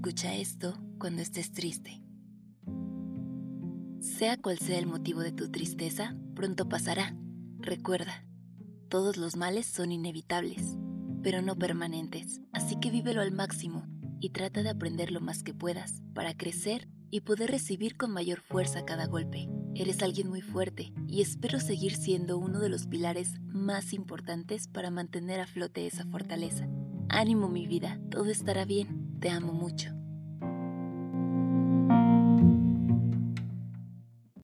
Escucha esto cuando estés triste. Sea cual sea el motivo de tu tristeza, pronto pasará. Recuerda, todos los males son inevitables, pero no permanentes, así que vívelo al máximo y trata de aprender lo más que puedas para crecer y poder recibir con mayor fuerza cada golpe. Eres alguien muy fuerte y espero seguir siendo uno de los pilares más importantes para mantener a flote esa fortaleza. Ánimo mi vida, todo estará bien, te amo mucho.